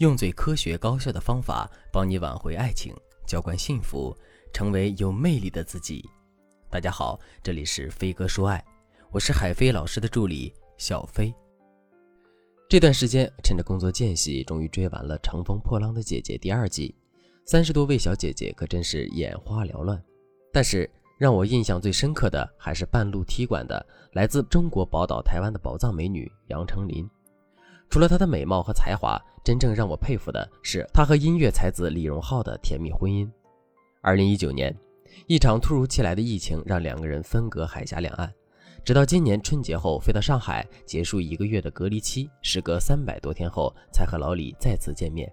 用最科学高效的方法帮你挽回爱情，浇灌幸福，成为有魅力的自己。大家好，这里是飞哥说爱，我是海飞老师的助理小飞。这段时间趁着工作间隙，终于追完了《乘风破浪的姐姐》第二季，三十多位小姐姐可真是眼花缭乱。但是让我印象最深刻的还是半路踢馆的来自中国宝岛台湾的宝藏美女杨丞琳。除了她的美貌和才华，真正让我佩服的是她和音乐才子李荣浩的甜蜜婚姻。二零一九年，一场突如其来的疫情让两个人分隔海峡两岸，直到今年春节后飞到上海结束一个月的隔离期，时隔三百多天后才和老李再次见面。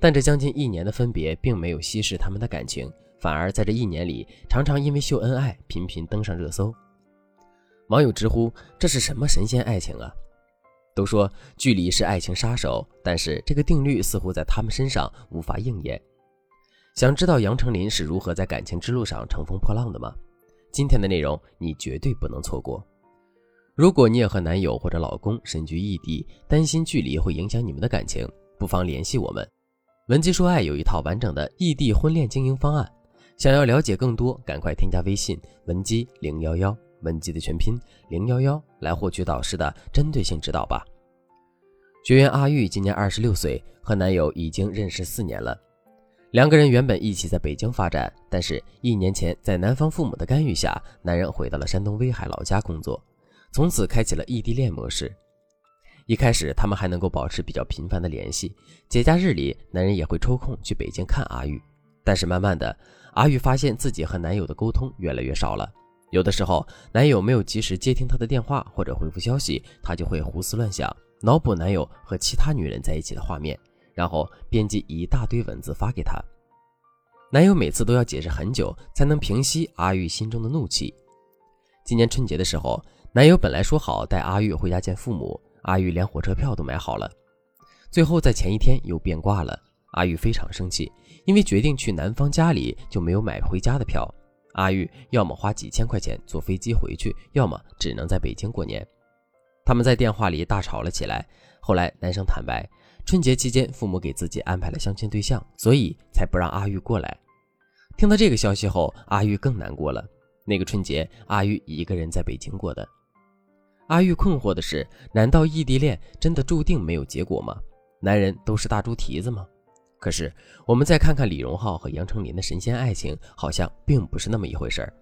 但这将近一年的分别并没有稀释他们的感情，反而在这一年里常常因为秀恩爱频频登上热搜。网友直呼这是什么神仙爱情啊！都说距离是爱情杀手，但是这个定律似乎在他们身上无法应验。想知道杨丞琳是如何在感情之路上乘风破浪的吗？今天的内容你绝对不能错过。如果你也和男友或者老公身居异地，担心距离会影响你们的感情，不妨联系我们。文姬说爱有一套完整的异地婚恋经营方案，想要了解更多，赶快添加微信文姬零幺幺。文姬的全拼零幺幺来获取导师的针对性指导吧。学员阿玉今年二十六岁，和男友已经认识四年了。两个人原本一起在北京发展，但是一年前在男方父母的干预下，男人回到了山东威海老家工作，从此开启了异地恋模式。一开始他们还能够保持比较频繁的联系，节假日里男人也会抽空去北京看阿玉。但是慢慢的，阿玉发现自己和男友的沟通越来越少了。有的时候，男友没有及时接听她的电话或者回复消息，她就会胡思乱想，脑补男友和其他女人在一起的画面，然后编辑一大堆文字发给他。男友每次都要解释很久，才能平息阿玉心中的怒气。今年春节的时候，男友本来说好带阿玉回家见父母，阿玉连火车票都买好了，最后在前一天又变卦了。阿玉非常生气，因为决定去男方家里，就没有买回家的票。阿玉要么花几千块钱坐飞机回去，要么只能在北京过年。他们在电话里大吵了起来。后来男生坦白，春节期间父母给自己安排了相亲对象，所以才不让阿玉过来。听到这个消息后，阿玉更难过了。那个春节，阿玉一个人在北京过的。阿玉困惑的是，难道异地恋真的注定没有结果吗？男人都是大猪蹄子吗？可是，我们再看看李荣浩和杨丞琳的神仙爱情，好像并不是那么一回事儿。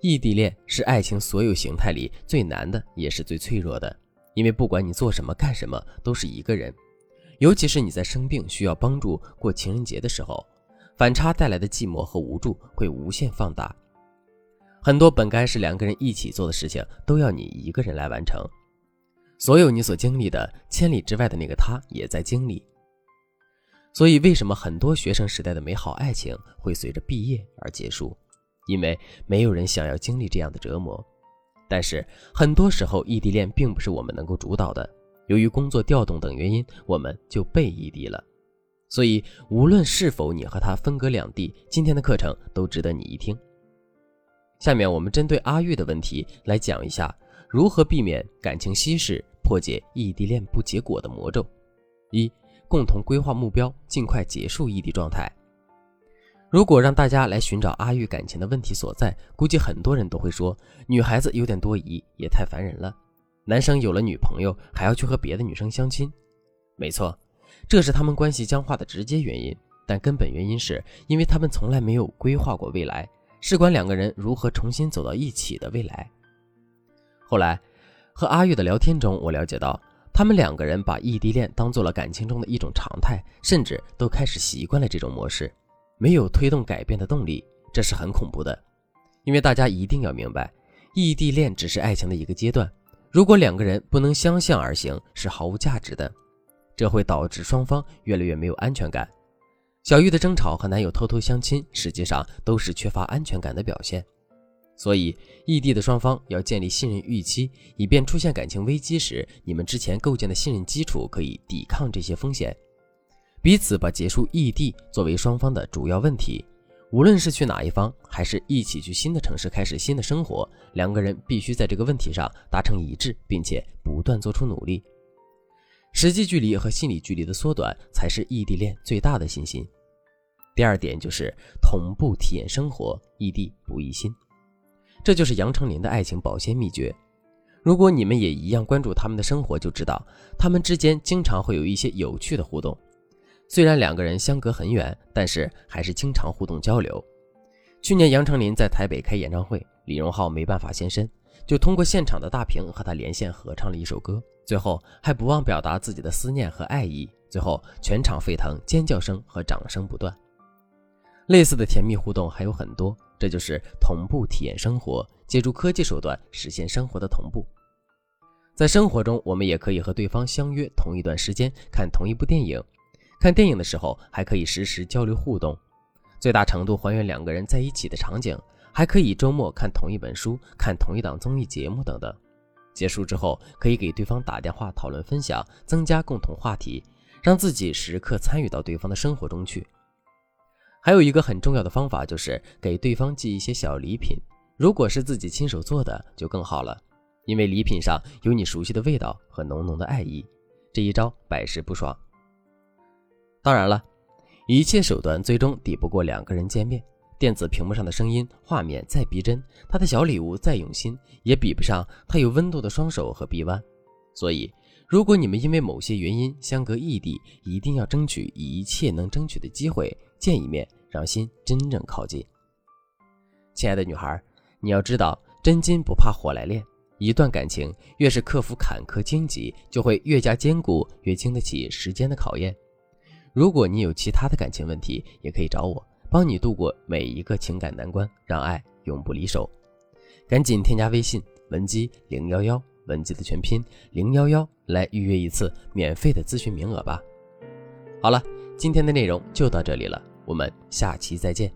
异地恋是爱情所有形态里最难的，也是最脆弱的，因为不管你做什么、干什么，都是一个人。尤其是你在生病需要帮助过情人节的时候，反差带来的寂寞和无助会无限放大。很多本该是两个人一起做的事情，都要你一个人来完成。所有你所经历的，千里之外的那个他也在经历。所以，为什么很多学生时代的美好爱情会随着毕业而结束？因为没有人想要经历这样的折磨。但是，很多时候异地恋并不是我们能够主导的。由于工作调动等原因，我们就被异地了。所以，无论是否你和他分隔两地，今天的课程都值得你一听。下面我们针对阿玉的问题来讲一下如何避免感情稀释、破解异地恋不结果的魔咒。一。共同规划目标，尽快结束异地状态。如果让大家来寻找阿玉感情的问题所在，估计很多人都会说：女孩子有点多疑，也太烦人了。男生有了女朋友，还要去和别的女生相亲。没错，这是他们关系僵化的直接原因。但根本原因是因为他们从来没有规划过未来，事关两个人如何重新走到一起的未来。后来，和阿玉的聊天中，我了解到。他们两个人把异地恋当做了感情中的一种常态，甚至都开始习惯了这种模式，没有推动改变的动力，这是很恐怖的。因为大家一定要明白，异地恋只是爱情的一个阶段，如果两个人不能相向而行，是毫无价值的，这会导致双方越来越没有安全感。小玉的争吵和男友偷偷相亲，实际上都是缺乏安全感的表现。所以，异地的双方要建立信任预期，以便出现感情危机时，你们之前构建的信任基础可以抵抗这些风险。彼此把结束异地作为双方的主要问题，无论是去哪一方，还是一起去新的城市开始新的生活，两个人必须在这个问题上达成一致，并且不断做出努力。实际距离和心理距离的缩短才是异地恋最大的信心。第二点就是同步体验生活，异地不异心，这就是杨丞琳的爱情保鲜秘诀。如果你们也一样关注他们的生活，就知道他们之间经常会有一些有趣的互动。虽然两个人相隔很远，但是还是经常互动交流。去年杨丞琳在台北开演唱会，李荣浩没办法现身，就通过现场的大屏和他连线合唱了一首歌，最后还不忘表达自己的思念和爱意。最后全场沸腾，尖叫声和掌声不断。类似的甜蜜互动还有很多，这就是同步体验生活，借助科技手段实现生活的同步。在生活中，我们也可以和对方相约同一段时间看同一部电影。看电影的时候，还可以实时交流互动，最大程度还原两个人在一起的场景。还可以周末看同一本书、看同一档综艺节目等等。结束之后，可以给对方打电话讨论分享，增加共同话题，让自己时刻参与到对方的生活中去。还有一个很重要的方法，就是给对方寄一些小礼品。如果是自己亲手做的，就更好了，因为礼品上有你熟悉的味道和浓浓的爱意。这一招百试不爽。当然了，一切手段最终抵不过两个人见面。电子屏幕上的声音、画面再逼真，他的小礼物再用心，也比不上他有温度的双手和臂弯。所以，如果你们因为某些原因相隔异地，一定要争取一切能争取的机会见一面，让心真正靠近。亲爱的女孩，你要知道，真金不怕火来炼。一段感情越是克服坎坷荆棘，就会越加坚固，越经得起时间的考验。如果你有其他的感情问题，也可以找我，帮你度过每一个情感难关，让爱永不离手。赶紧添加微信文姬零幺幺，文姬的全拼零幺幺，来预约一次免费的咨询名额吧。好了，今天的内容就到这里了，我们下期再见。